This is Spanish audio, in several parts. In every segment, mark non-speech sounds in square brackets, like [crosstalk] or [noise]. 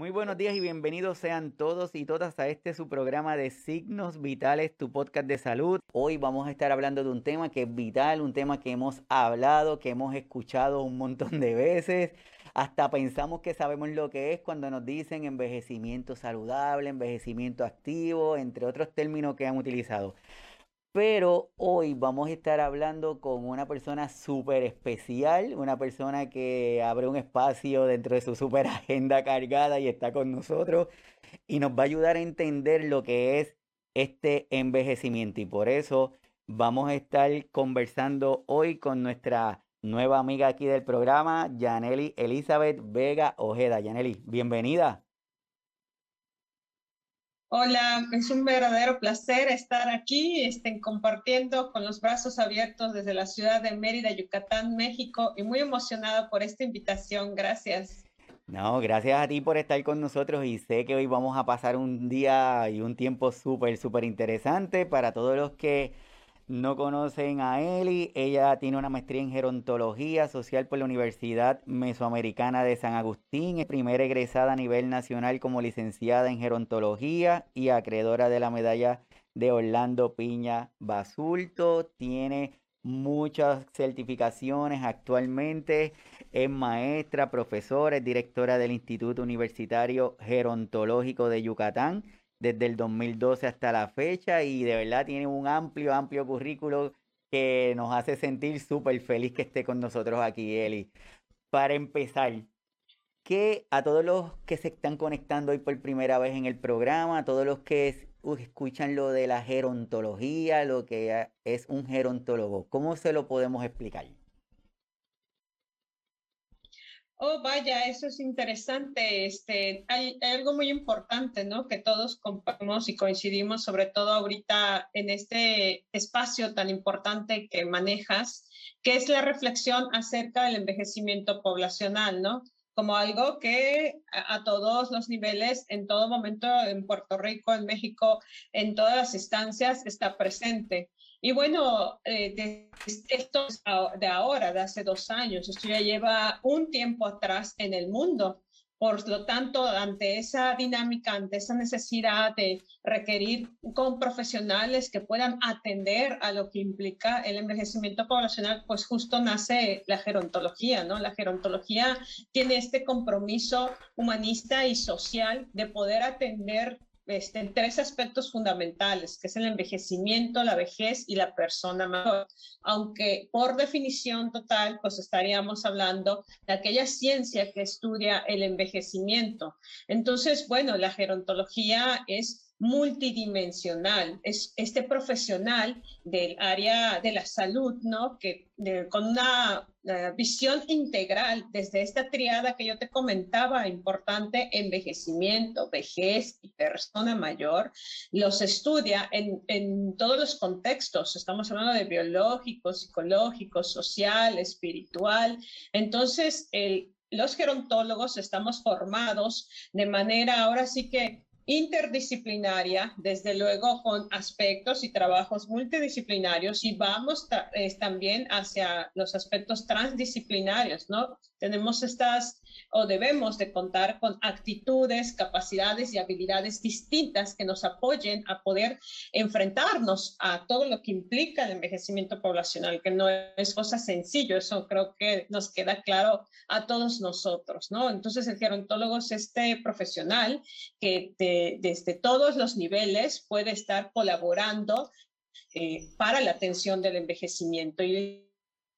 Muy buenos días y bienvenidos sean todos y todas a este su programa de Signos Vitales, tu podcast de salud. Hoy vamos a estar hablando de un tema que es vital, un tema que hemos hablado, que hemos escuchado un montón de veces. Hasta pensamos que sabemos lo que es cuando nos dicen envejecimiento saludable, envejecimiento activo, entre otros términos que han utilizado. Pero hoy vamos a estar hablando con una persona súper especial, una persona que abre un espacio dentro de su súper agenda cargada y está con nosotros y nos va a ayudar a entender lo que es este envejecimiento. Y por eso vamos a estar conversando hoy con nuestra nueva amiga aquí del programa, Yaneli Elizabeth Vega Ojeda. Yaneli, bienvenida. Hola, es un verdadero placer estar aquí, estén compartiendo con los brazos abiertos desde la ciudad de Mérida, Yucatán, México, y muy emocionada por esta invitación. Gracias. No, gracias a ti por estar con nosotros y sé que hoy vamos a pasar un día y un tiempo súper, súper interesante para todos los que no conocen a Eli. Ella tiene una maestría en gerontología social por la Universidad Mesoamericana de San Agustín. Es primera egresada a nivel nacional como licenciada en gerontología y acreedora de la medalla de Orlando Piña Basulto. Tiene muchas certificaciones actualmente. Es maestra, profesora, es directora del Instituto Universitario Gerontológico de Yucatán desde el 2012 hasta la fecha y de verdad tiene un amplio, amplio currículo que nos hace sentir súper feliz que esté con nosotros aquí, Eli. Para empezar, que a todos los que se están conectando hoy por primera vez en el programa, a todos los que escuchan lo de la gerontología, lo que es un gerontólogo, ¿cómo se lo podemos explicar? Oh, vaya, eso es interesante. Este, hay, algo muy importante, ¿no? Que todos compartimos y coincidimos, sobre todo ahorita en este espacio tan importante que manejas, que es la reflexión acerca del envejecimiento poblacional, ¿no? Como algo que a, a todos los niveles, en todo momento, en Puerto Rico, en México, en todas las instancias, está presente. Y bueno, eh, esto de ahora, de hace dos años, esto ya lleva un tiempo atrás en el mundo. Por lo tanto, ante esa dinámica, ante esa necesidad de requerir con profesionales que puedan atender a lo que implica el envejecimiento poblacional, pues justo nace la gerontología, ¿no? La gerontología tiene este compromiso humanista y social de poder atender este, en tres aspectos fundamentales, que es el envejecimiento, la vejez y la persona mayor. Aunque por definición total, pues estaríamos hablando de aquella ciencia que estudia el envejecimiento. Entonces, bueno, la gerontología es multidimensional, es este profesional del área de la salud, ¿no? Que con una uh, visión integral desde esta triada que yo te comentaba, importante, envejecimiento, vejez y persona mayor, los estudia en, en todos los contextos, estamos hablando de biológico, psicológico, social, espiritual, entonces los gerontólogos estamos formados de manera ahora sí que interdisciplinaria, desde luego con aspectos y trabajos multidisciplinarios y vamos también hacia los aspectos transdisciplinarios, ¿no? Tenemos estas o debemos de contar con actitudes, capacidades y habilidades distintas que nos apoyen a poder enfrentarnos a todo lo que implica el envejecimiento poblacional, que no es cosa sencillo, eso creo que nos queda claro a todos nosotros, ¿no? Entonces el gerontólogo es este profesional que desde todos los niveles puede estar colaborando eh, para la atención del envejecimiento y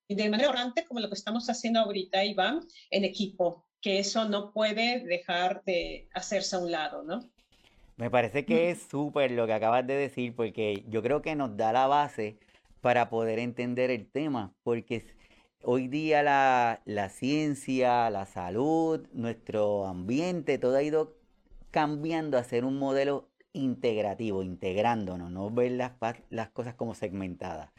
de manera orante, como lo que estamos haciendo ahorita, Iván, en equipo, que eso no puede dejar de hacerse a un lado, ¿no? Me parece que es súper lo que acabas de decir, porque yo creo que nos da la base para poder entender el tema, porque hoy día la, la ciencia, la salud, nuestro ambiente, todo ha ido cambiando a ser un modelo integrativo, integrándonos, no ver las, cosas como segmentadas.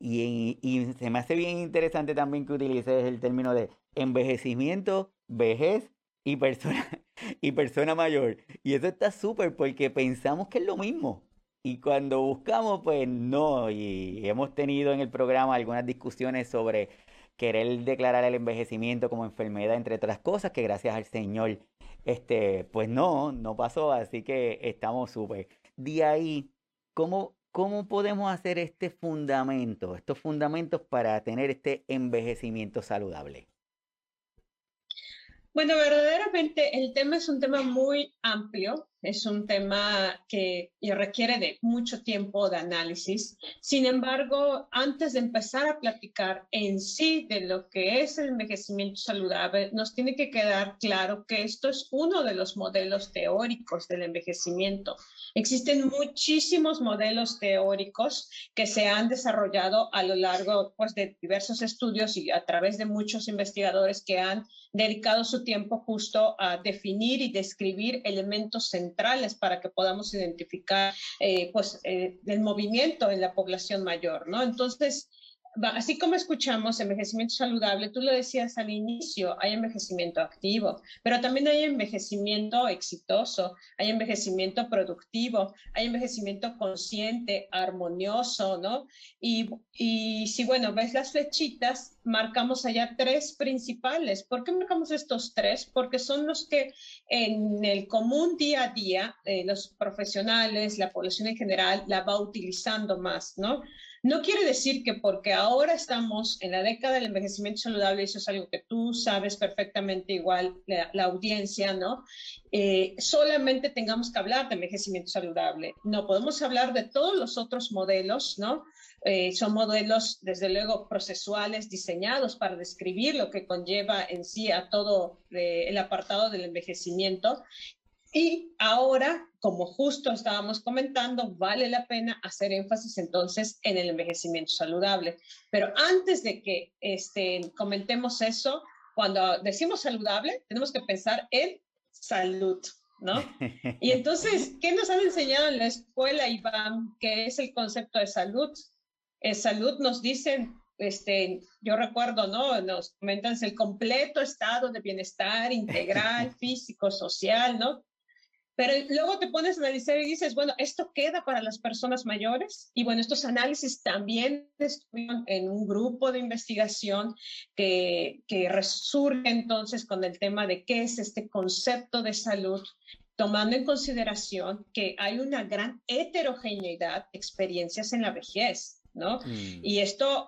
Y, y, se me hace bien interesante también que utilices el término de envejecimiento, vejez y persona, [laughs] y persona mayor. Y eso está súper porque pensamos que es lo mismo. Y cuando buscamos, pues no. Y hemos tenido en el programa algunas discusiones sobre querer declarar el envejecimiento como enfermedad, entre otras cosas, que gracias al Señor, este, pues no, no pasó, así que estamos súper. De ahí, ¿cómo, ¿cómo podemos hacer este fundamento, estos fundamentos para tener este envejecimiento saludable? Bueno, verdaderamente el tema es un tema muy amplio, es un tema que requiere de mucho tiempo de análisis. Sin embargo, antes de empezar a platicar en sí de lo que es el envejecimiento saludable, nos tiene que quedar claro que esto es uno de los modelos teóricos del envejecimiento. Existen muchísimos modelos teóricos que se han desarrollado a lo largo pues, de diversos estudios y a través de muchos investigadores que han dedicado su tiempo justo a definir y describir elementos centrales para que podamos identificar eh, pues, eh, el movimiento en la población mayor, ¿no? Entonces, así como escuchamos envejecimiento saludable, tú lo decías al inicio, hay envejecimiento activo, pero también hay envejecimiento exitoso, hay envejecimiento productivo, hay envejecimiento consciente, armonioso, ¿no? Y, y si, bueno, ves las flechitas, marcamos allá tres principales. ¿Por qué marcamos estos tres? Porque son los que en el común día a día, eh, los profesionales, la población en general, la va utilizando más, ¿no? No quiere decir que porque ahora estamos en la década del envejecimiento saludable, eso es algo que tú sabes perfectamente igual, la, audiencia, ¿no? Eh, solamente tengamos que hablar de envejecimiento saludable. No, podemos hablar de todos los otros modelos, ¿no? Eh, son modelos, desde luego, procesuales diseñados para describir lo que conlleva en sí a todo eh, el apartado del envejecimiento y ahora, como justo estábamos comentando, vale la pena hacer énfasis entonces en el envejecimiento saludable. Pero antes de que este, comentemos eso, cuando decimos saludable, tenemos que pensar en salud, ¿no? [laughs] Y entonces, ¿qué nos han enseñado en la escuela, Iván? ¿Qué es el concepto de salud? Eh, salud nos dicen, este, yo recuerdo, ¿no? Nos comentan el completo estado de bienestar integral, [laughs] físico, social, ¿no? Pero luego te pones a analizar y dices, bueno, esto queda para las personas mayores. Y bueno, estos análisis también estuvieron en un grupo de investigación que, que resurge entonces con el tema de qué es este concepto de salud, tomando en consideración que hay una gran heterogeneidad de experiencias en la vejez. ¿no? Mm. Y esto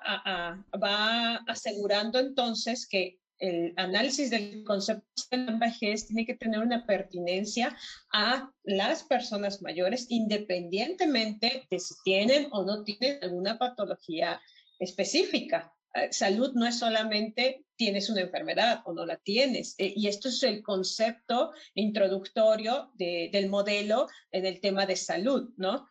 va asegurando entonces que el análisis del concepto de la vejez tiene que tener una pertinencia a las personas mayores, independientemente de si tienen o no tienen alguna patología específica. Eh, salud no es solamente tienes una enfermedad o no la tienes. Eh, y esto es el concepto introductorio del modelo en el tema de salud, ¿no?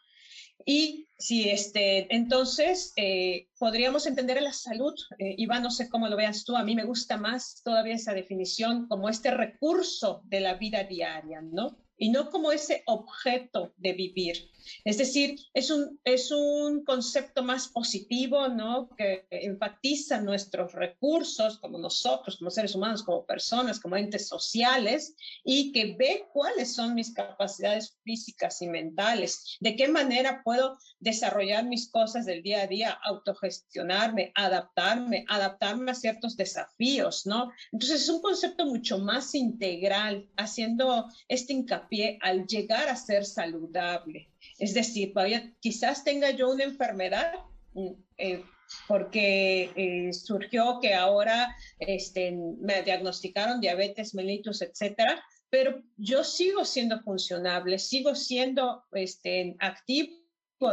Y si este, entonces eh, podríamos entender la salud, eh, Iván, no sé cómo lo veas tú, a mí me gusta más todavía esa definición como este recurso de la vida diaria, ¿no? Y no como ese objeto de vivir. Es decir, es un, es un concepto más positivo, ¿no? Que enfatiza nuestros recursos como nosotros, como seres humanos, como personas, como entes sociales, y que ve cuáles son mis capacidades físicas y mentales, de qué manera puedo desarrollar mis cosas del día a día, autogestionarme, adaptarme, adaptarme a ciertos desafíos, ¿no? Entonces es un concepto mucho más integral, haciendo este hincapié al llegar a ser saludable. Es decir, todavía quizás tenga yo una enfermedad mm, eh, porque eh, surgió que ahora este, me diagnosticaron diabetes mellitus, etcétera, pero yo sigo siendo funcionable, sigo siendo este, activo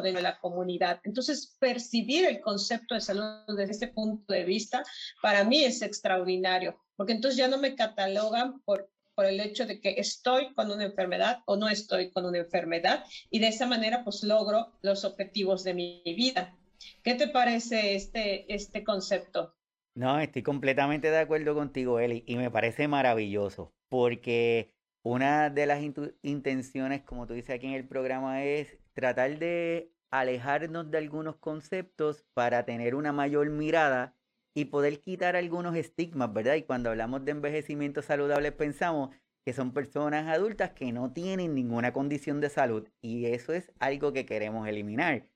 de la comunidad. Entonces, percibir el concepto de salud desde este punto de vista, para mí es extraordinario, porque entonces ya no me catalogan por por el hecho de que estoy con una enfermedad o no estoy con una enfermedad y de esa manera pues logro los objetivos de mi vida. ¿Qué te parece este, este concepto? No, estoy completamente de acuerdo contigo, Eli, y me parece maravilloso, porque una de las intenciones, como tú dices aquí en el programa, es tratar de alejarnos de algunos conceptos para tener una mayor mirada y poder quitar algunos estigmas, ¿verdad? Y cuando hablamos de envejecimiento saludable pensamos que son personas adultas que no tienen ninguna condición de salud y eso es algo que queremos eliminar.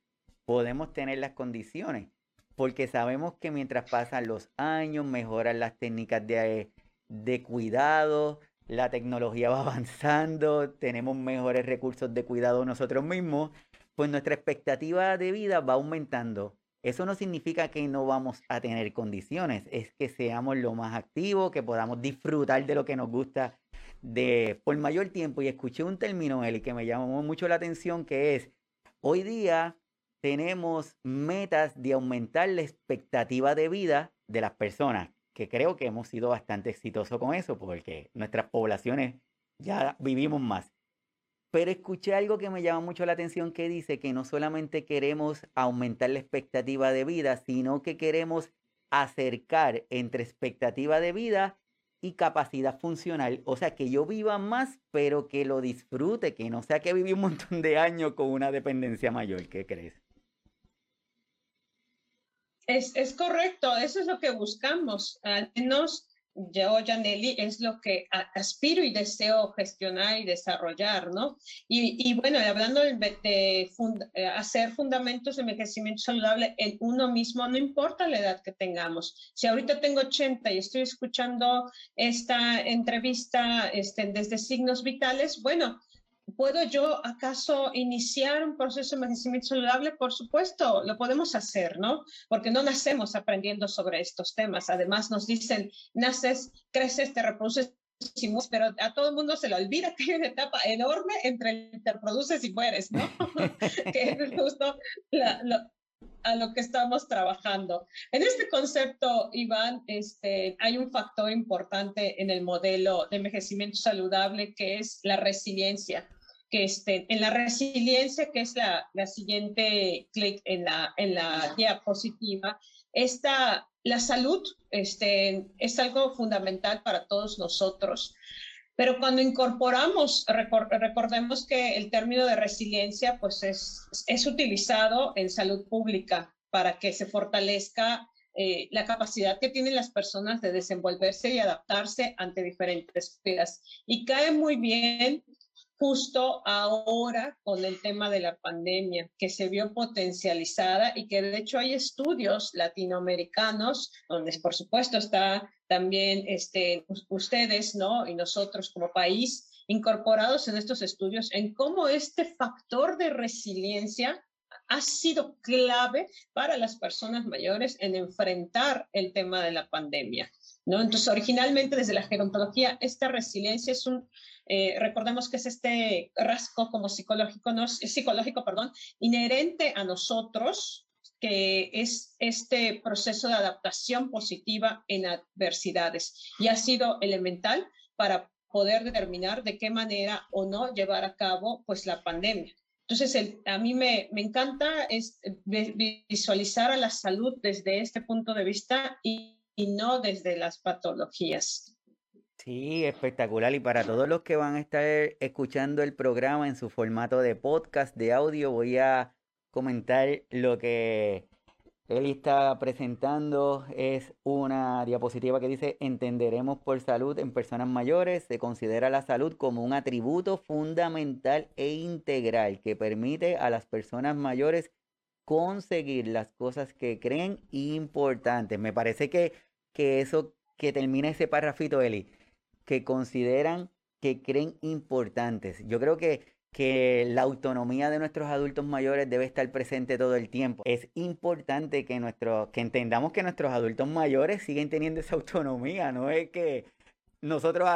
Podemos tener las condiciones, porque sabemos que mientras pasan los años, mejoran las técnicas de, de cuidado, la tecnología [laughs] va avanzando, tenemos mejores recursos de cuidado nosotros mismos, pues nuestra expectativa de vida va aumentando. Eso no significa que no vamos a tener condiciones, es que seamos lo más activos, que podamos disfrutar de lo que nos gusta de por mayor tiempo. Y escuché un término, Eli, que me llamó mucho la atención, que es, hoy día tenemos metas de aumentar la expectativa de vida de las personas, que creo que hemos sido bastante exitosos con eso, porque nuestras poblaciones ya vivimos más. Pero escuché algo que me llama mucho la atención que dice que no solamente queremos aumentar la expectativa de vida, sino que queremos acercar entre expectativa de vida y capacidad funcional. O sea, que yo viva más, pero que lo disfrute, que no sea que viví un montón de años con una dependencia mayor. ¿Qué crees? Es, es correcto, eso es lo que buscamos. Al menos yo, Janelli, es lo que aspiro y deseo gestionar y desarrollar, ¿no? Y, bueno, hablando de, eh, hacer fundamentos de envejecimiento saludable en uno mismo, no importa la edad que tengamos. Si ahorita tengo 80 y estoy escuchando esta entrevista este, desde signos vitales, bueno, ¿Puedo yo acaso iniciar un proceso de envejecimiento saludable? Por supuesto, lo podemos hacer, ¿no? Porque no nacemos aprendiendo sobre estos temas. Además, nos dicen, naces, creces, te reproduces, pero a todo el mundo se le olvida que hay una etapa enorme entre te reproduces y mueres, ¿no? [laughs] [laughs] que es justo a lo que estamos trabajando. En este concepto, Iván, este, hay un factor importante en el modelo de envejecimiento saludable que es la resiliencia que este, en la resiliencia, que es la, la siguiente clic en la, en la diapositiva, esta, la salud este, es algo fundamental para todos nosotros. Pero cuando incorporamos, recordemos que el término de resiliencia pues es, es utilizado en salud pública para que se fortalezca eh, la capacidad que tienen las personas de desenvolverse y adaptarse ante diferentes vidas. Y cae muy bien justo ahora con el tema de la pandemia, que se vio potencializada y que de hecho hay estudios latinoamericanos, donde por supuesto está también este, ustedes, ¿no? Y nosotros como país incorporados en estos estudios en cómo este factor de resiliencia ha sido clave para las personas mayores en enfrentar el tema de la pandemia. ¿no? Entonces, originalmente desde la gerontología, esta resiliencia es un, eh, recordemos que es este rasgo como psicológico, no, psicológico, perdón, inherente a nosotros, que es este proceso de adaptación positiva en adversidades y ha sido elemental para poder determinar de qué manera o no llevar a cabo pues la pandemia. Entonces, a mí me, me encanta es, visualizar a la salud desde este punto de vista y no desde las patologías. Sí, espectacular. Y para todos los que van a estar escuchando el programa en su formato de podcast, de audio, voy a comentar lo que él está presentando. Es una diapositiva que dice, entenderemos por salud en personas mayores. Se considera la salud como un atributo fundamental e integral que permite a las personas mayores conseguir las cosas que creen importantes. Me parece que, que eso que termina ese parrafito, Eli, que consideran que creen importantes. Yo creo que, que la autonomía de nuestros adultos mayores debe estar presente todo el tiempo. Es importante que, nuestro, que entendamos que nuestros adultos mayores siguen teniendo esa autonomía, no es que nosotros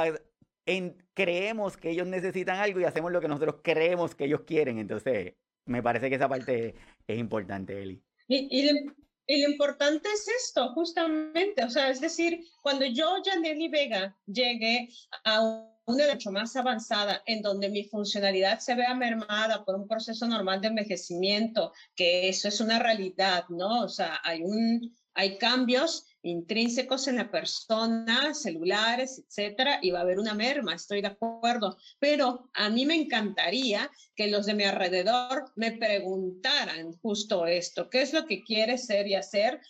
creemos que ellos necesitan algo y hacemos lo que nosotros creemos que ellos quieren. Entonces, me parece que esa parte es importante, Eli. Y, y lo importante es esto, justamente, o sea, es decir, cuando yo, Janely Vega, llegue a una mucho más avanzada, en donde mi funcionalidad se vea mermada por un proceso normal de envejecimiento, que eso es una realidad, ¿no? O sea, hay, un, hay cambios intrínsecos en la persona, celulares, etcétera, y va a haber una merma, estoy de acuerdo. Pero a mí me encantaría que los de mi alrededor me preguntaran justo esto, ¿qué es lo que quieres ser y hacer?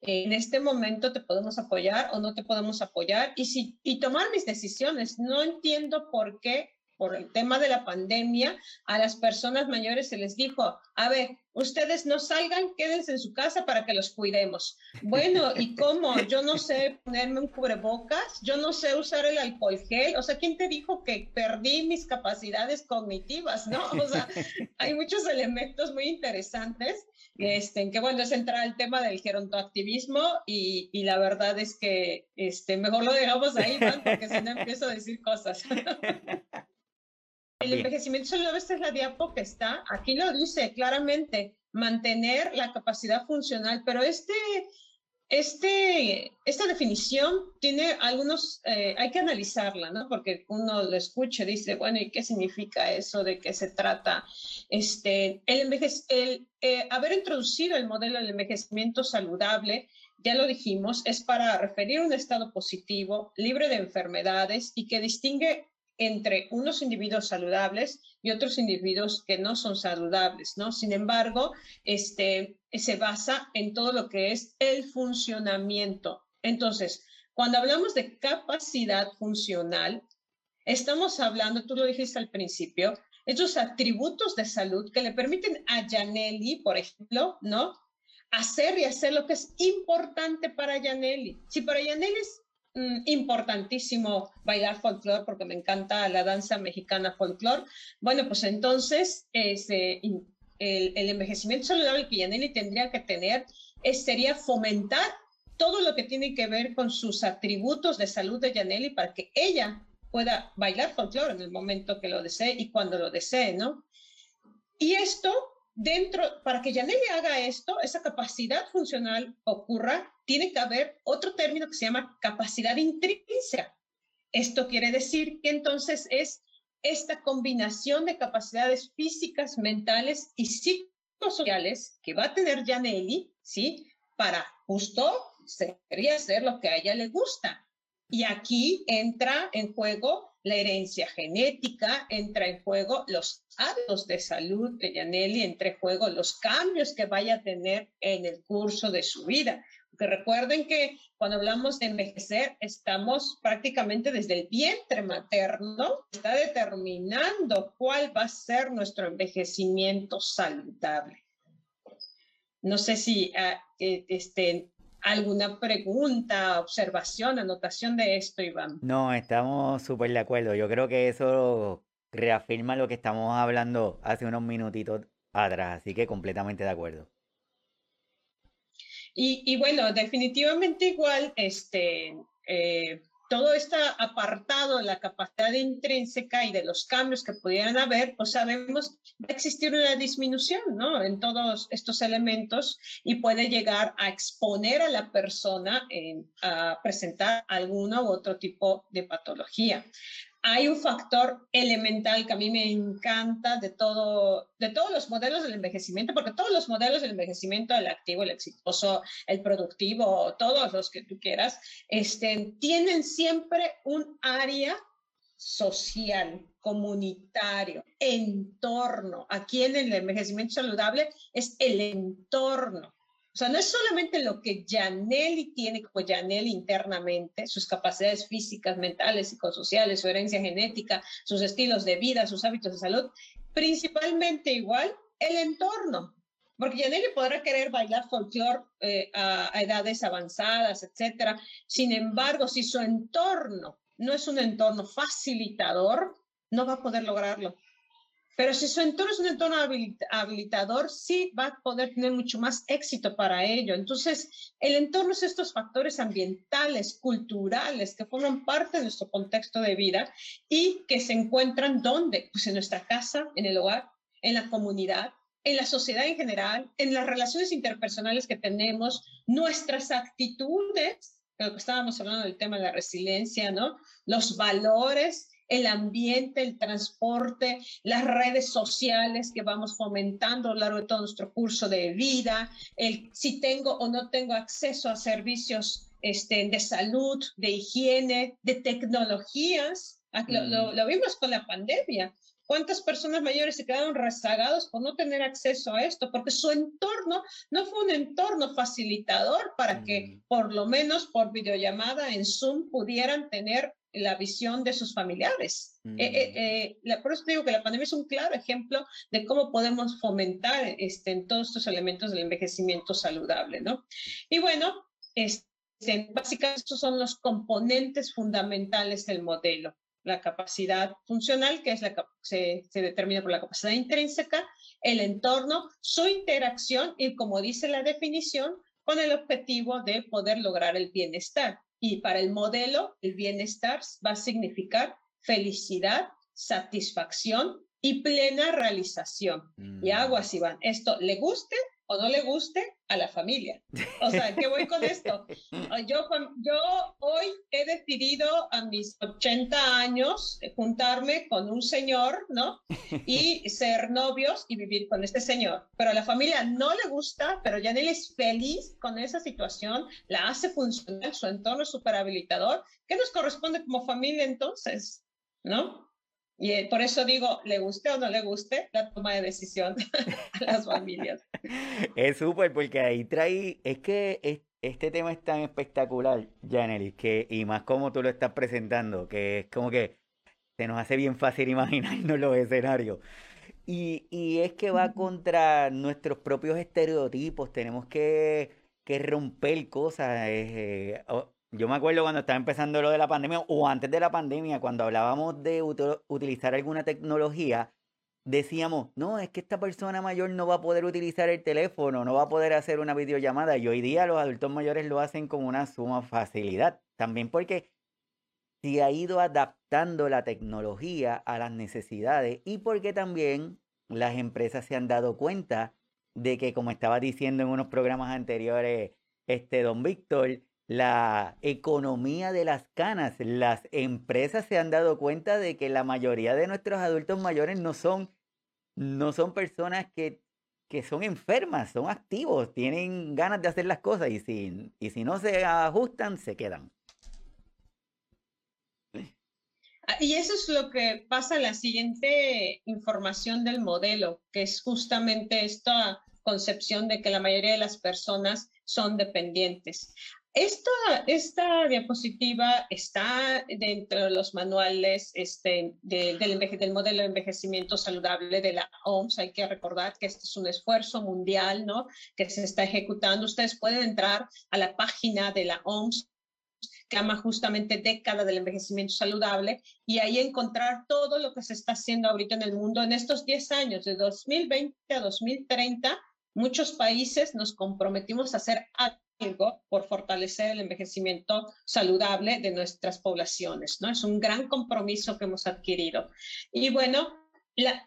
En este momento te podemos apoyar o no te podemos apoyar y, si, y tomar mis decisiones. No entiendo por qué por el tema de la pandemia, a las personas mayores se les dijo, a ver, ustedes no salgan, quédense en su casa para que los cuidemos. Bueno, ¿y [laughs] cómo? Yo no sé ponerme un cubrebocas, yo no sé usar el alcohol gel, o sea, ¿quién te dijo que perdí mis capacidades cognitivas, no? O sea, [laughs] hay muchos elementos muy interesantes, este, en que bueno, es entrar al tema del gerontoactivismo y, y la verdad es que este, mejor lo dejamos ahí, porque si no empiezo a decir cosas. [laughs] El envejecimiento saludable, esta es la diapo que está, aquí lo dice claramente, mantener la capacidad funcional, pero este, este, esta definición tiene algunos, eh, hay que analizarla, ¿no? Porque uno lo escucha y dice, bueno, ¿y qué significa eso? ¿De qué se trata? Este, el, el eh, haber introducido el modelo del envejecimiento saludable, ya lo dijimos, es para referir un estado positivo, libre de enfermedades y que distingue entre unos individuos saludables y otros individuos que no son saludables, ¿no? Sin embargo, este, se basa en todo lo que es el funcionamiento. Entonces, cuando hablamos de capacidad funcional, estamos hablando, tú lo dijiste al principio, esos atributos de salud que le permiten a Janelli, por ejemplo, ¿no? Hacer y hacer lo que es importante para Janelli. Si para Janelli es importantísimo bailar folclore porque me encanta la danza mexicana folclore. Bueno, pues entonces el, envejecimiento saludable que Yaneli tendría que tener es, sería fomentar todo lo que tiene que ver con sus atributos de salud de Yaneli para que ella pueda bailar folclore en el momento que lo desee y cuando lo desee, ¿no? Y esto dentro, para que Yaneli haga esto, esa capacidad funcional ocurra, tiene que haber otro término que se llama capacidad intrínseca. Esto quiere decir que entonces es esta combinación de capacidades físicas, mentales y psicosociales que va a tener Yaneli, ¿sí? Para justo sería hacer lo que a ella le gusta. Y aquí entra en juego la herencia genética, entra en juego los hábitos de salud de Yaneli, entra en juego los cambios que vaya a tener en el curso de su vida. Porque recuerden que cuando hablamos de envejecer, estamos prácticamente desde el vientre materno, está determinando cuál va a ser nuestro envejecimiento saludable. No sé si uh, este, alguna pregunta, observación, anotación de esto, Iván. No, estamos súper de acuerdo. Yo creo que eso reafirma lo que estamos hablando hace unos minutitos atrás, así que completamente de acuerdo. Y, y bueno, definitivamente igual, este, eh, todo está apartado de la capacidad intrínseca y de los cambios que pudieran haber, pues sabemos va a existir una disminución ¿no? en todos estos elementos y puede llegar a exponer a la persona a presentar alguno u otro tipo de patología hay un factor elemental que a mí me encanta de, todo, de todos los modelos del envejecimiento, porque todos los modelos del envejecimiento, el activo, el exitoso, el productivo, todos los que tú quieras, este, tienen siempre un área social, comunitario, entorno. Aquí en el envejecimiento saludable es el entorno. O sea, no es solamente lo que Janelli tiene como Janelli internamente, sus capacidades físicas, mentales, psicosociales, su herencia genética, sus estilos de vida, sus hábitos de salud, principalmente igual el entorno. Porque Janelli podrá querer bailar folclore eh, a, a edades avanzadas, etcétera. Sin embargo, si su entorno no es un entorno facilitador, no va a poder lograrlo. Pero si su entorno es un entorno habilitador, sí va a poder tener mucho más éxito para ello. Entonces, el entorno es estos factores ambientales, culturales, que forman parte de nuestro contexto de vida y que se encuentran ¿dónde? Pues en nuestra casa, en el hogar, en la comunidad, en la sociedad en general, en las relaciones interpersonales que tenemos, nuestras actitudes, lo que estábamos hablando del tema de la resiliencia, ¿no? Los valores el ambiente, el transporte, las redes sociales que vamos fomentando a lo largo de todo nuestro curso de vida, el si tengo o no tengo acceso a servicios este, de salud, de higiene, de tecnologías. Lo, lo, vimos con la pandemia. ¿Cuántas personas mayores se quedaron rezagados por no tener acceso a esto? Porque su entorno no fue un entorno facilitador para que por lo menos por videollamada en Zoom pudieran tener la visión de sus familiares. Eh, mm. por eso digo que la pandemia es un claro ejemplo de cómo podemos fomentar este, en todos estos elementos del envejecimiento saludable, ¿no? Y bueno, este, básicamente estos son los componentes fundamentales del modelo. La capacidad funcional, que es la, se, se determina por la capacidad intrínseca, el entorno, su interacción y, como dice la definición, con el objetivo de poder lograr el bienestar. Y para el modelo, el bienestar va a significar felicidad, satisfacción y plena realización. Y mm. aguas, Iván, esto le guste o no le guste a la familia. O sea, ¿qué voy con esto? Yo, yo hoy he decidido a mis 80 años juntarme con un señor, ¿no? Y [laughs] ser novios y vivir con este señor. Pero a la familia no le gusta, pero Janelle es feliz con esa situación, la hace funcionar, su entorno es súper habilitador. ¿Qué nos corresponde como familia entonces? ¿No? Y eh, por eso digo, le guste o no le guste la toma de decisión a las familias. es súper, porque ahí trae, es que este tema es tan espectacular, Janelis, que, y más como tú lo estás presentando, que es como que se nos hace bien fácil imaginarnos los escenarios. Y, y es que va contra nuestros propios estereotipos, tenemos que, que romper cosas. Eh, yo me acuerdo cuando estaba empezando lo de la pandemia o antes de la pandemia, cuando hablábamos de utilizar alguna tecnología, decíamos, no, es que esta persona mayor no va a poder utilizar el teléfono, no va a poder hacer una videollamada. Y hoy día los adultos mayores lo hacen con una suma facilidad. También porque se ha ido adaptando la tecnología a las necesidades y porque también las empresas se han dado cuenta de que, como estaba diciendo en unos programas anteriores, este don Víctor, la economía de las canas. Las empresas se han dado cuenta de que la mayoría de nuestros adultos mayores no son, no son personas que, que son enfermas, son activos, tienen ganas de hacer las cosas y si, y si no se ajustan, se quedan. Ah, y eso es lo que pasa en la siguiente información del modelo, que es justamente esta concepción de que la mayoría de las personas son dependientes. Esta, esta diapositiva está dentro de los manuales este, del, del, modelo de envejecimiento saludable de la OMS. Hay que recordar que este es un esfuerzo mundial ¿no? que se está ejecutando. Ustedes pueden entrar a la página de la OMS que llama justamente década del envejecimiento saludable y ahí encontrar todo lo que se está haciendo ahorita en el mundo en estos 10 años, de 2020 a 2030. Muchos países nos comprometimos a hacer por fortalecer el envejecimiento saludable de nuestras poblaciones, ¿no? Es un gran compromiso que hemos adquirido. Y bueno,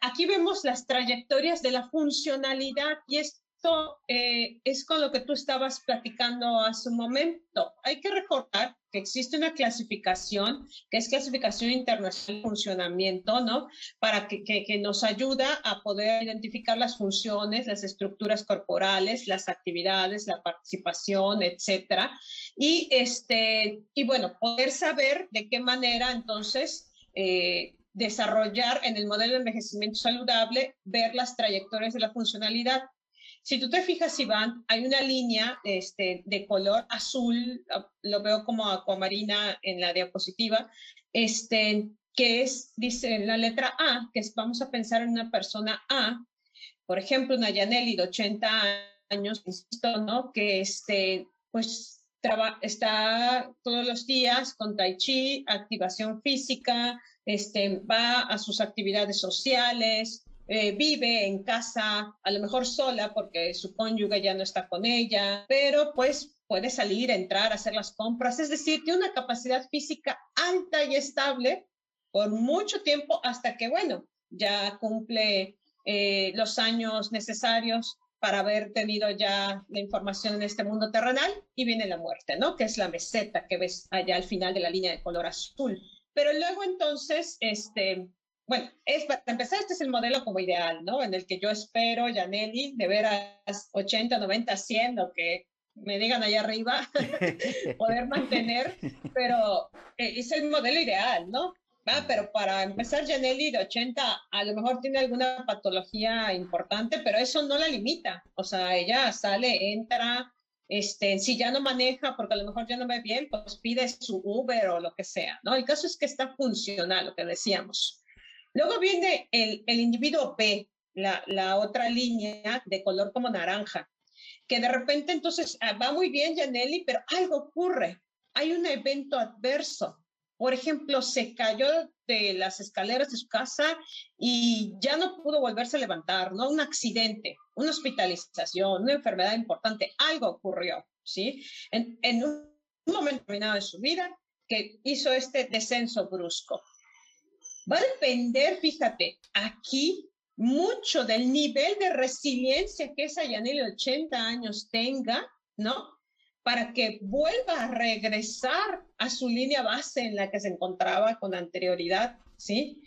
aquí vemos las trayectorias de la funcionalidad y esto eh, es con lo que tú estabas platicando hace un momento. Hay que recordar que existe una clasificación, que es clasificación internacional de funcionamiento, ¿no? Para que, que, nos ayuda a poder identificar las funciones, las estructuras corporales, las actividades, la participación, etcétera. Y, este, y bueno, poder saber de qué manera entonces eh, desarrollar en el modelo de envejecimiento saludable, ver las trayectorias de la funcionalidad. Si tú te fijas, Iván, hay una línea este, de color azul, ah, lo veo como acuamarina en la diapositiva, este, que es, dice la letra A, que es, vamos a pensar en una persona A, por ejemplo, una Yaneli de 80 años, insisto, ¿no? Que este, pues está todos los días con tai chi, activación física, este, va a sus actividades sociales, eh, vive en casa, a lo mejor sola porque su cónyuge ya no está con ella, pero pues puede salir, entrar, hacer las compras, es decir, tiene una capacidad física alta y estable por mucho tiempo hasta que, bueno, ya cumple eh, los años necesarios para haber tenido ya la información en este mundo terrenal y viene la muerte, ¿no? Que es la meseta que ves allá al final de la línea de color azul. Pero luego entonces, este, bueno, es, para empezar, este es el modelo como ideal, ¿no? En el que yo espero, Janelli, de ver a 80, 90, 100, lo que me digan allá arriba, [laughs] poder mantener, pero eh, es el modelo ideal, ¿no? Ah, pero para empezar, Janelli de 80 a lo mejor tiene alguna patología importante, pero eso no la limita. O sea, ella sale, entra, Este, si ya no maneja porque a lo mejor ya no ve bien, pues pide su Uber o lo que sea, ¿no? El caso es que está funcional, lo que decíamos. Luego viene el, individuo B, la, la otra línea de color como naranja, que de repente entonces ah, va muy bien, Janelli, pero algo ocurre. Hay un evento adverso. Por ejemplo, se cayó de las escaleras de su casa y ya no pudo volverse a levantar, ¿no? Un accidente, una hospitalización, una enfermedad importante, algo ocurrió, ¿sí? En, en un momento determinado de su vida que hizo este descenso brusco. Va a depender, fíjate, aquí mucho del nivel de resiliencia que esa Yaneli de 80 años tenga, ¿no? Para que vuelva a regresar a su línea base en la que se encontraba con anterioridad, ¿sí?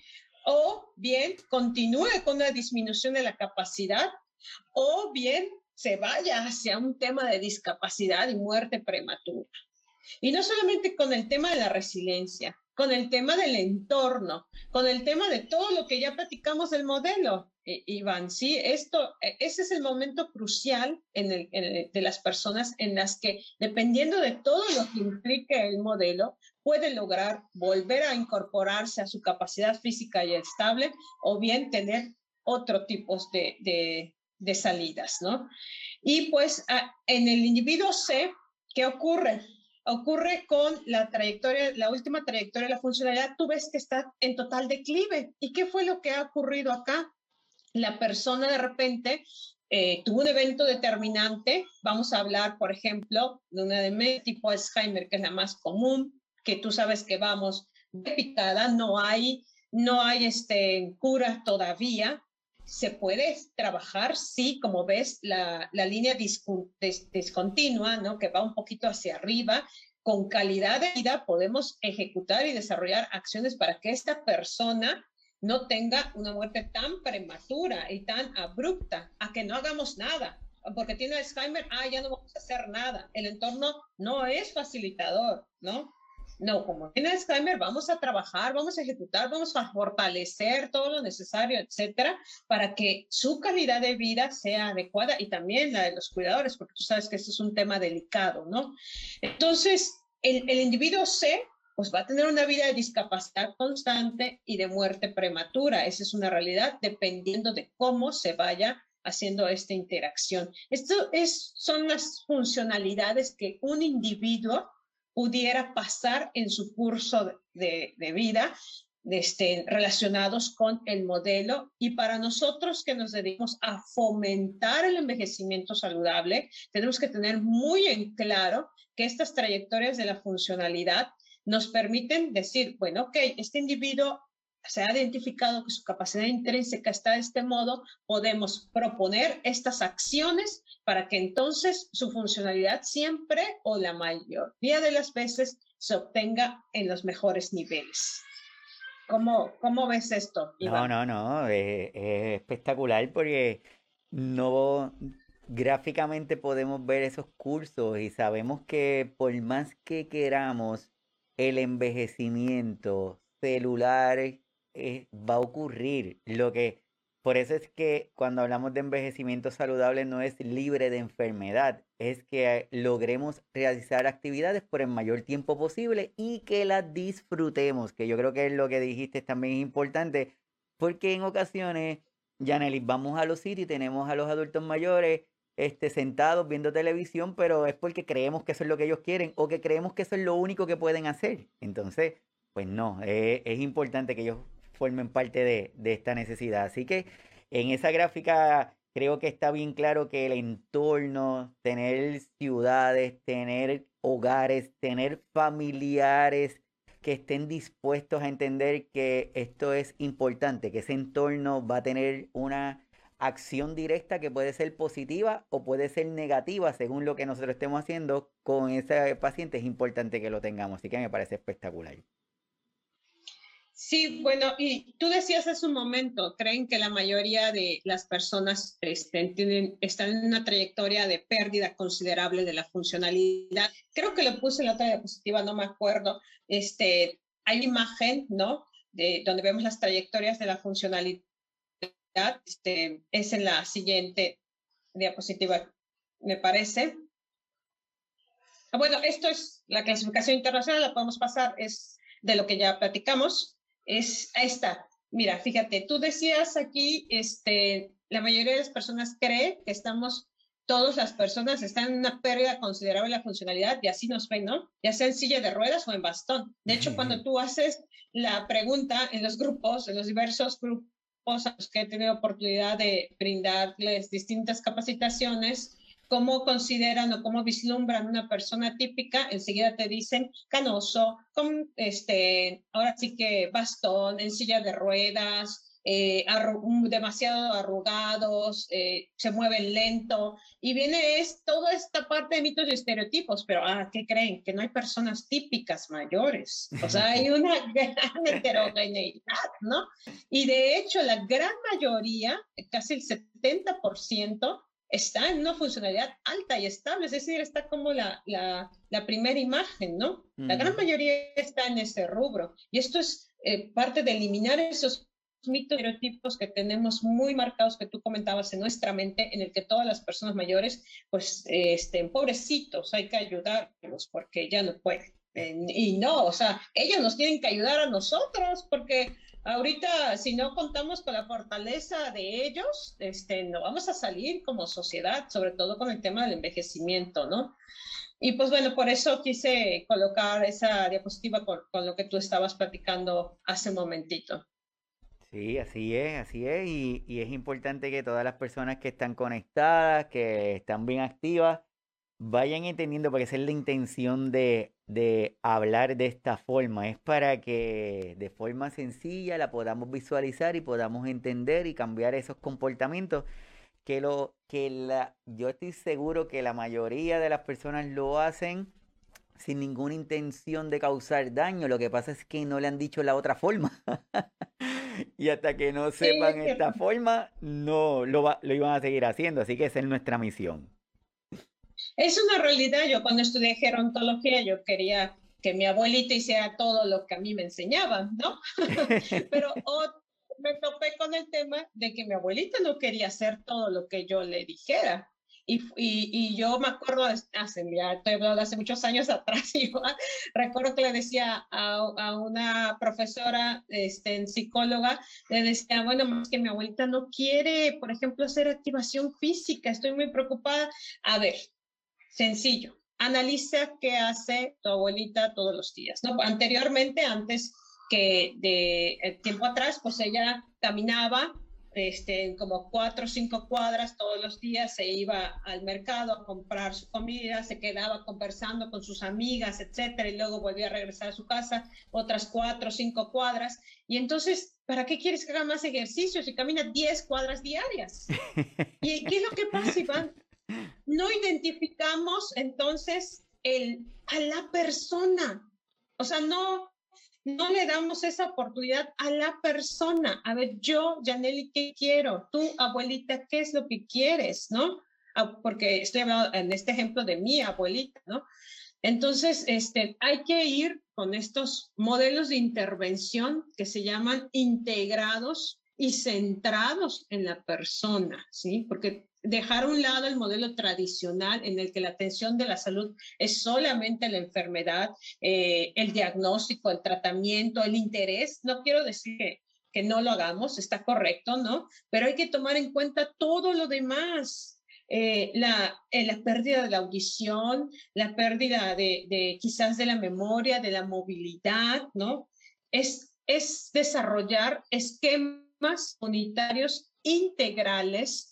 O bien continúe con una disminución de la capacidad, o bien se vaya hacia un tema de discapacidad y muerte prematura. Y no solamente con el tema de la resiliencia, con el tema del entorno, con el tema de todo lo que ya platicamos del modelo, Iván. Sí, esto, e, ese es el momento crucial el, de las personas en las que, dependiendo de todo lo que implique el modelo, puede lograr volver a incorporarse a su capacidad física y estable o bien tener otro tipo de, de salidas, ¿no? Y pues en el individuo C, ¿qué ocurre? Ocurre con la trayectoria, la última trayectoria de la funcionalidad, tú ves que está en total declive. ¿Y qué fue lo que ha ocurrido acá? La persona de repente eh, tuvo un evento determinante. Vamos a hablar, por ejemplo, de una de tipo Alzheimer, que es la más común, que tú sabes que vamos de picada, no hay, no hay este, cura todavía, se puede trabajar, sí, como ves, la, la línea discontinua, ¿no? Que va un poquito hacia arriba. Con calidad de vida podemos ejecutar y desarrollar acciones para que esta persona no tenga una muerte tan prematura y tan abrupta, a que no hagamos nada, porque tiene Alzheimer, ah, ya no vamos a hacer nada. El entorno no es facilitador, ¿no? No, como tiene Alzheimer, vamos a trabajar, vamos a ejecutar, vamos a fortalecer todo lo necesario, etcétera, para que su calidad de vida sea adecuada y también la de los cuidadores, porque tú sabes que esto es un tema delicado, ¿no? Entonces, el, el individuo C pues va a tener una vida de discapacidad constante y de muerte prematura. Esa es una realidad dependiendo de cómo se vaya haciendo esta interacción. Esto es, son las funcionalidades que un individuo pudiera pasar en su curso de, vida este, relacionados con el modelo. Y para nosotros que nos dedicamos a fomentar el envejecimiento saludable, tenemos que tener muy en claro que estas trayectorias de la funcionalidad nos permiten decir, bueno, ok, este individuo se ha identificado que su capacidad intrínseca está de este modo, podemos proponer estas acciones para que entonces su funcionalidad siempre o la mayoría de las veces se obtenga en los mejores niveles. ¿Cómo, cómo ves esto? No, no, no, es, espectacular porque no gráficamente podemos ver esos cursos y sabemos que por más que queramos el envejecimiento celular eh, va a ocurrir. Lo que, por eso es que cuando hablamos de envejecimiento saludable no es libre de enfermedad, es que logremos realizar actividades por el mayor tiempo posible y que las disfrutemos, que yo creo que es lo que dijiste también es importante, porque en ocasiones, Janely, vamos a los sitios y tenemos a los adultos mayores este, sentados viendo televisión, pero es porque creemos que eso es lo que ellos quieren o que creemos que eso es lo único que pueden hacer. Entonces, pues no, eh, es importante que ellos formen parte de, esta necesidad. Así que en esa gráfica creo que está bien claro que el entorno, tener ciudades, tener hogares, tener familiares que estén dispuestos a entender que esto es importante, que ese entorno va a tener una acción directa que puede ser positiva o puede ser negativa según lo que nosotros estemos haciendo con ese paciente, es importante que lo tengamos. Así que me parece espectacular. Sí, bueno, y tú decías hace un momento, creen que la mayoría de las personas este, están en una trayectoria de pérdida considerable de la funcionalidad. Creo que lo puse en la otra diapositiva, no me acuerdo. Este, hay imagen, ¿no? De, donde vemos las trayectorias de la funcionalidad. Este, es en la siguiente diapositiva, me parece. Ah, bueno, esto es la clasificación internacional, la podemos pasar, es de lo que ya platicamos, es esta. Mira, fíjate, tú decías aquí, este, la mayoría de las personas cree que estamos, todas las personas están en una pérdida considerable de la funcionalidad y así nos ven, ¿no? Ya sea en silla de ruedas o en bastón. De hecho, cuando tú haces la pregunta en los grupos, en los diversos grupos a los que he tenido oportunidad de brindarles distintas capacitaciones, cómo consideran o cómo vislumbran una persona típica, enseguida te dicen canoso, con este, ahora sí que bastón, en silla de ruedas, eh, demasiado arrugados, eh, se mueven lento, y viene es toda esta parte de mitos y estereotipos, pero ah, ¿qué creen? Que no hay personas típicas mayores, o sea, hay una [laughs] gran heterogeneidad, ¿no? Y de hecho, la gran mayoría, casi el 70%, está en una funcionalidad alta y estable, es decir, está como la, la, la primera imagen, ¿no? La gran mayoría está en ese rubro. Y esto es eh, parte de eliminar esos mitos estereotipos que tenemos muy marcados que tú comentabas en nuestra mente, en el que todas las personas mayores, pues, este, pobrecitos, hay que ayudarlos porque ya no pueden. y no, o sea, ellos nos tienen que ayudar a nosotros porque Ahorita, si no contamos con la fortaleza de ellos, este, no vamos a salir como sociedad, sobre todo con el tema del envejecimiento, ¿no? Y pues bueno, por eso quise colocar esa diapositiva con, con lo que tú estabas platicando hace un momentito. Sí, así es, así es. Y, y, es importante que todas las personas que están conectadas, que están bien activas, vayan entendiendo, porque esa es la intención de, de hablar de esta forma, es para que de forma sencilla la podamos visualizar y podamos entender y cambiar esos comportamientos que lo que la yo estoy seguro que la mayoría de las personas lo hacen sin ninguna intención de causar daño, lo que pasa es que no le han dicho la otra forma. [laughs] y hasta que no sepan esta forma, no lo, lo iban a seguir haciendo, así que esa es nuestra misión. Es una realidad. Yo cuando estudié gerontología, yo quería que mi abuelita hiciera todo lo que a mí me enseñaban, ¿no? [laughs] Pero me topé con el tema de que mi abuelita no quería hacer todo lo que yo le dijera. Y, y, yo me acuerdo, hace, ya estoy hablando hace muchos años [laughs] atrás, y recuerdo que le decía a, a, una profesora este, psicóloga, le decía, bueno, más que mi abuelita no quiere, por ejemplo, hacer activación física, estoy muy preocupada. A ver, Sencillo. Analiza qué hace tu abuelita todos los días. ¿no? Anteriormente, antes que de eh, tiempo atrás, pues ella caminaba este, como cuatro o cinco cuadras todos los días, se iba al mercado a comprar su comida, se quedaba conversando con sus amigas, etcétera, y luego volvía a regresar a su casa otras cuatro o cinco cuadras. Y entonces, ¿para qué quieres que haga más ejercicio si camina diez cuadras diarias? [laughs] ¿Y qué es lo que pasa, Iván? No identificamos entonces el, a la persona. O sea, no, no le damos esa oportunidad a la persona. A ver, yo, Janely, ¿qué quiero? Tú, abuelita, ¿qué es lo que quieres? ¿No? Ah, porque estoy hablando en este ejemplo de mi abuelita, ¿no? Entonces, este, hay que ir con estos modelos de intervención que se llaman integrados y centrados en la persona, ¿sí? Porque dejar a un lado el modelo tradicional en el que la atención de la salud es solamente la enfermedad, eh, el diagnóstico, el tratamiento, el interés. No quiero decir que, que no lo hagamos, está correcto, ¿no? Pero hay que tomar en cuenta todo lo demás. Eh, la, eh, la, pérdida de la audición, la pérdida de, de, quizás de la memoria, de la movilidad, ¿no? Es, es desarrollar esquemas unitarios integrales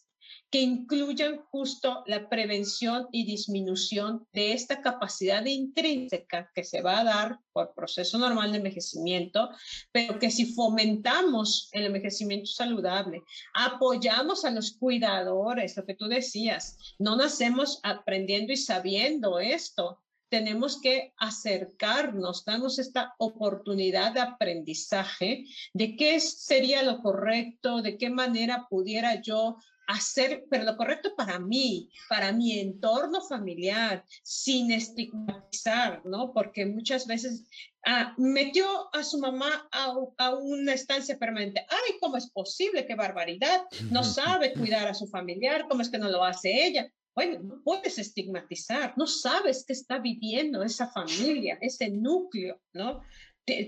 que incluyan justo la prevención y disminución de esta capacidad intrínseca que se va a dar por proceso normal de envejecimiento, pero que si fomentamos el envejecimiento saludable, apoyamos a los cuidadores, lo que tú decías, no nacemos aprendiendo y sabiendo esto, tenemos que acercarnos, darnos esta oportunidad de aprendizaje de qué sería lo correcto, de qué manera pudiera yo hacer, pero lo correcto para mí, para mi entorno familiar, sin estigmatizar, ¿no? Porque muchas veces ah, metió a su mamá a, a, una estancia permanente. Ay, ¿cómo es posible? ¡Qué barbaridad! No [laughs] sabe cuidar a su familiar, ¿cómo es que no lo hace ella? bueno, no puedes estigmatizar, no sabes qué está viviendo esa familia, ese núcleo, ¿no?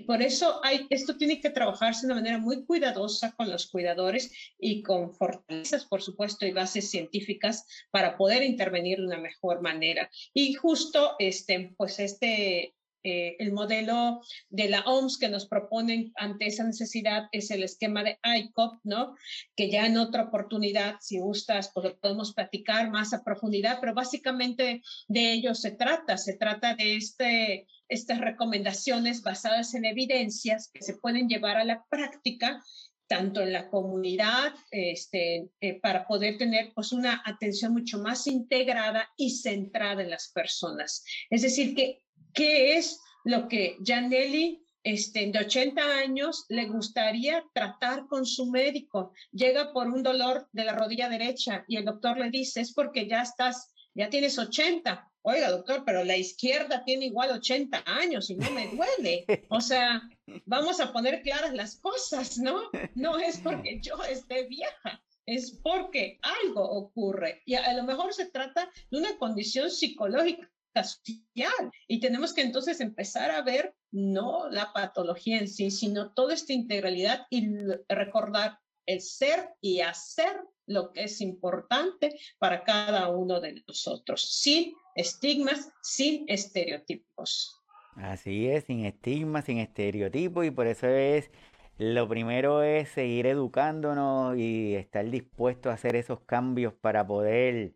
Por eso esto tiene que trabajarse de una manera muy cuidadosa con los cuidadores y con fortalezas, por supuesto, y bases científicas para poder intervenir de una mejor manera. Y justo este, pues este, eh, el modelo de la OMS que nos proponen ante esa necesidad es el esquema de ICOP, ¿no? Que ya en otra oportunidad, si gustas, pues podemos platicar más a profundidad, pero básicamente de ello se trata. Se trata de este, estas recomendaciones basadas en evidencias que se pueden llevar a la práctica tanto en la comunidad, este, eh, para poder tener pues, una atención mucho más integrada y centrada en las personas. Es decir, que qué es lo que Janelli, este, de 80 años, le gustaría tratar con su médico. Llega por un dolor de la rodilla derecha y el doctor le dice, es porque ya estás, ya tienes 80. Oiga, doctor, pero la izquierda tiene igual 80 años y no me duele. O sea, vamos a poner claras las cosas, ¿no? No es porque yo esté vieja, es porque algo ocurre. Y a lo mejor se trata de una condición psicológica social. Y tenemos que entonces empezar a ver no la patología en sí, sino toda esta integralidad y recordar el ser y hacer lo que es importante para cada uno de nosotros, sin estigmas, sin estereotipos. Así es, sin estigmas, sin estereotipos, y por eso es, lo primero es seguir educándonos y estar dispuesto a hacer esos cambios para poder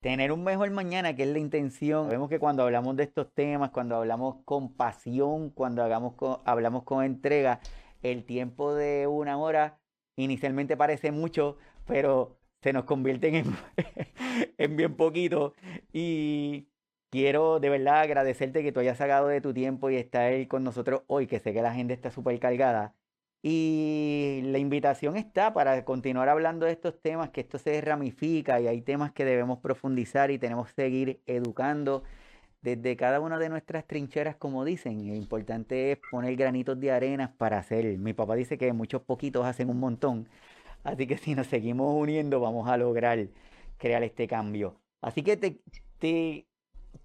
tener un mejor mañana, que es la intención. Vemos que cuando hablamos de estos temas, cuando hablamos con pasión, cuando hagamos hablamos con entrega, el tiempo de una hora inicialmente parece mucho, pero se nos convierte en, [laughs] en bien poquito. Y quiero de verdad agradecerte que tú hayas sacado de tu tiempo y estar con nosotros hoy, que sé que la gente está súper cargada. Y la invitación está para continuar hablando de estos temas, que esto se ramifica y hay temas que debemos profundizar y tenemos que seguir educando desde cada una de nuestras trincheras, como dicen. Lo importante es poner granitos de arena para hacer. Mi papá dice que muchos poquitos hacen un montón. Así que si nos seguimos uniendo, vamos a lograr crear este cambio. Así que te, te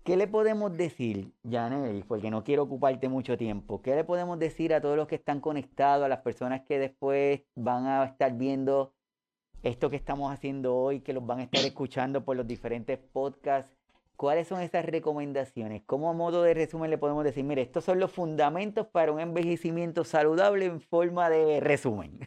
¿Qué le podemos decir, Janel? Porque no quiero ocuparte mucho tiempo. ¿Qué le podemos decir a todos los que están conectados, a las personas que después van a estar viendo esto que estamos haciendo hoy, que los van a estar [clears throat] escuchando por los diferentes podcasts? ¿Cuáles son esas recomendaciones? ¿Cómo a modo de resumen le podemos decir, mire, estos son los fundamentos para un envejecimiento saludable en forma de resumen?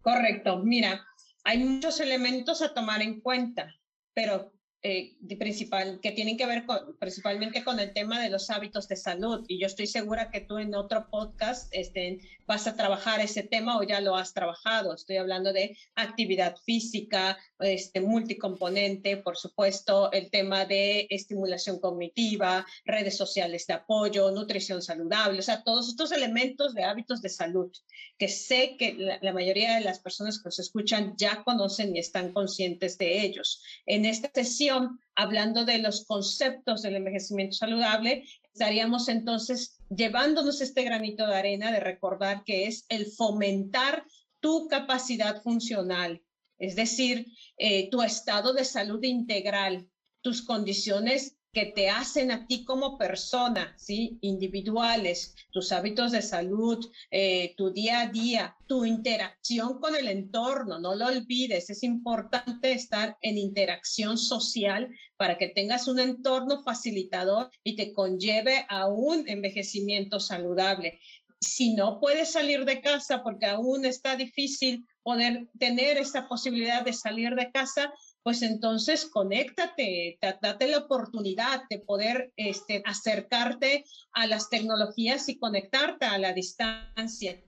Correcto. Mira, hay muchos elementos a tomar en cuenta, pero eh, principal, que tienen que ver con, principalmente con el tema de los hábitos de salud. Y yo estoy segura que tú en otro podcast este, vas a trabajar ese tema o ya lo has trabajado. Estoy hablando de actividad física, este, multicomponente, por supuesto, el tema de estimulación cognitiva, redes sociales de apoyo, nutrición saludable, o sea, todos estos elementos de hábitos de salud que sé que la, la mayoría de las personas que nos escuchan ya conocen y están conscientes de ellos. En esta sesión, hablando de los conceptos del envejecimiento saludable, estaríamos entonces llevándonos este granito de arena de recordar que es el fomentar tu capacidad funcional, es decir, eh, tu estado de salud integral, tus condiciones que te hacen a ti como persona, ¿sí? Individuales, tus hábitos de salud, eh, tu día a día, tu interacción con el entorno, no lo olvides, es importante estar en interacción social para que tengas un entorno facilitador y te conlleve a un envejecimiento saludable. Si no puedes salir de casa porque aún está difícil poder tener esa posibilidad de salir de casa, pues entonces conéctate, date la oportunidad de poder este, acercarte a las tecnologías y conectarte a la distancia.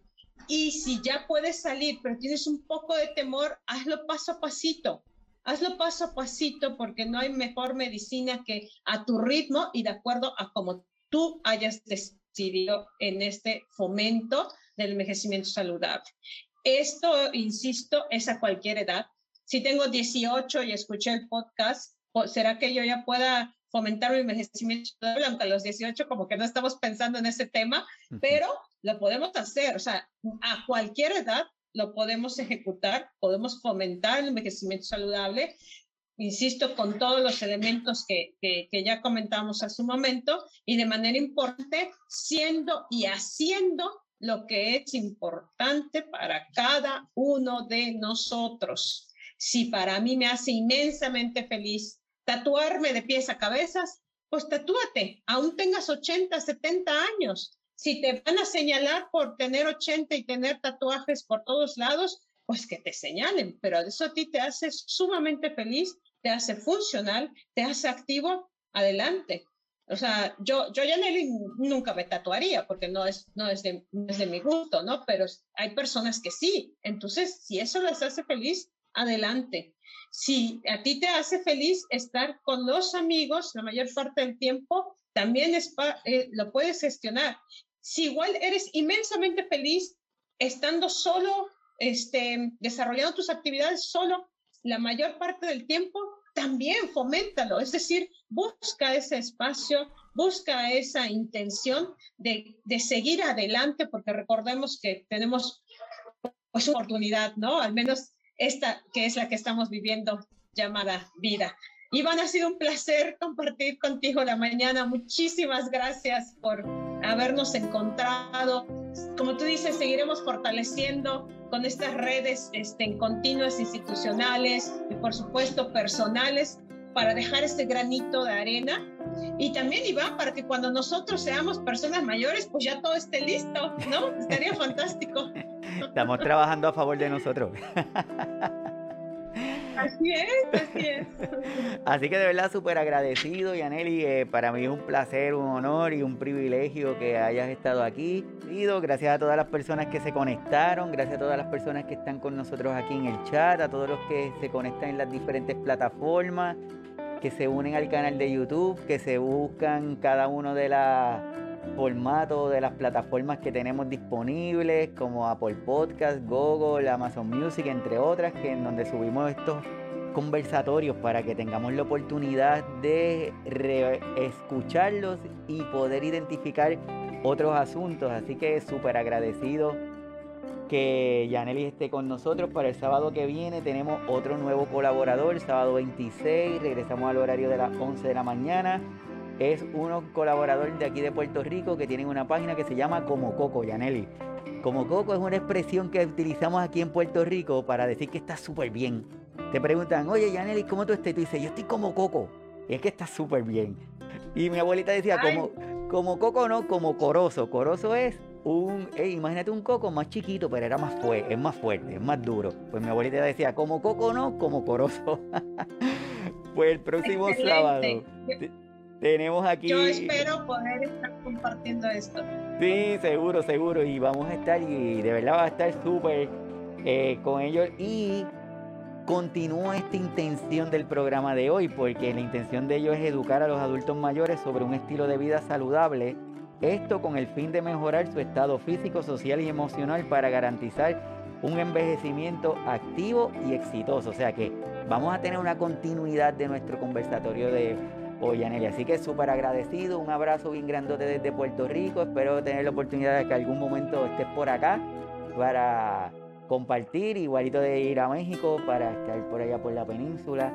Y si ya puedes salir, pero tienes un poco de temor, hazlo paso a pasito. Hazlo paso a pasito porque no hay mejor medicina que a tu ritmo y de acuerdo a cómo tú hayas decidido en este fomento del envejecimiento saludable. Esto, insisto, es a cualquier edad si tengo 18 y escuché el podcast, ¿será que yo ya pueda fomentar mi envejecimiento aunque a los 18 como que no estamos pensando en ese tema, pero lo podemos hacer, o sea, a cualquier edad lo podemos ejecutar, podemos fomentar el envejecimiento saludable, insisto, con todos los elementos que, que, que, ya comentamos hace un momento, y de manera importante, siendo y haciendo lo que es importante para cada uno de nosotros. Si para mí me hace inmensamente feliz tatuarme de pies a cabezas, pues tatúate, aún tengas 80, 70 años. Si te van a señalar por tener 80 y tener tatuajes por todos lados, pues que te señalen, pero eso a ti te hace sumamente feliz, te hace funcional, te hace activo, adelante. O sea, yo, yo ya nunca me tatuaría porque no es, no, es de, no es de mi gusto, ¿no? Pero hay personas que sí. Entonces, si eso les hace feliz, adelante. Si a ti te hace feliz estar con los amigos la mayor parte del tiempo, también es, eh, lo puedes gestionar. Si igual eres inmensamente feliz estando solo, este, desarrollando tus actividades solo la mayor parte del tiempo, también foméntalo. Es decir, busca ese espacio, busca esa intención de, de seguir adelante, porque recordemos que tenemos pues, oportunidad, ¿no? Al menos esta que es la que estamos viviendo llamada vida. Iván, ha sido un placer compartir contigo la mañana. Muchísimas gracias por habernos encontrado. Como tú dices, seguiremos fortaleciendo con estas redes este, continuas institucionales y por supuesto personales para dejar este granito de arena. Y también, Iván, para que cuando nosotros seamos personas mayores, pues ya todo esté listo, ¿no? Estaría [laughs] fantástico. Estamos trabajando a favor de nosotros. Así es, así es. Así que de verdad súper agradecido, Yaneli. Eh, para mí es un placer, un honor y un privilegio que hayas estado aquí. Gracias a todas las personas que se conectaron, gracias a todas las personas que están con nosotros aquí en el chat, a todos los que se conectan en las diferentes plataformas, que se unen al canal de YouTube, que se buscan cada uno de los formatos de las plataformas que tenemos disponibles, como Apple Podcast, Google, Amazon Music, entre otras, que en donde subimos estos conversatorios para que tengamos la oportunidad de escucharlos y poder identificar otros asuntos. Así que súper agradecido que Yaneli esté con nosotros. Para el sábado que viene tenemos otro nuevo colaborador, sábado 26, regresamos al horario de las 11 de la mañana. Es un colaborador de aquí de Puerto Rico que tienen una página que se llama Como Coco, Yaneli. Como Coco es una expresión que utilizamos aquí en Puerto Rico para decir que está súper bien. Te preguntan, oye Yaneli, ¿cómo tú estás? Y tú dices, yo estoy como Coco. Y es que está súper bien. Y mi abuelita decía, como, como Coco no, como Corozo. Corozo es un, imagínate un coco más chiquito, pero era más fuerte, es más fuerte, es más duro. Pues mi abuelita decía, como coco no, como corozo. [laughs] pues el próximo sábado tenemos aquí. Yo espero poder estar compartiendo esto. Sí, seguro, seguro. Y vamos a estar, y de verdad va a estar súper eh, con ellos. Y continúa esta intención del programa de hoy, porque la intención de ellos es educar a los adultos mayores sobre un estilo de vida saludable esto con el fin de mejorar su estado físico, social y emocional para garantizar un envejecimiento activo y exitoso. O sea que vamos a tener una continuidad de nuestro conversatorio de hoy, Anelia. Así que súper agradecido, un abrazo bien grandote desde Puerto Rico. Espero tener la oportunidad de que algún momento estés por acá para compartir, igualito de ir a México, para estar por allá por la península.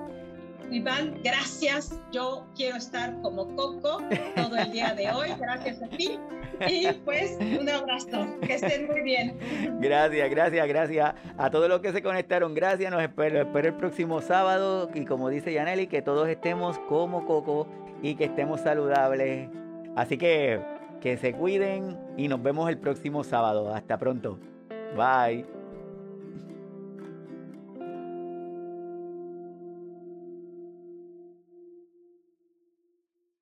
Iván, gracias. Yo quiero estar como Coco todo el día de hoy. Gracias a ti. Y pues un abrazo. Que estén muy bien. Gracias, gracias, gracias a todos los que se conectaron. Gracias. Nos espero, espero el próximo sábado. Y como dice Yaneli, que todos estemos como Coco y que estemos saludables. Así que que se cuiden y nos vemos el próximo sábado. Hasta pronto. Bye.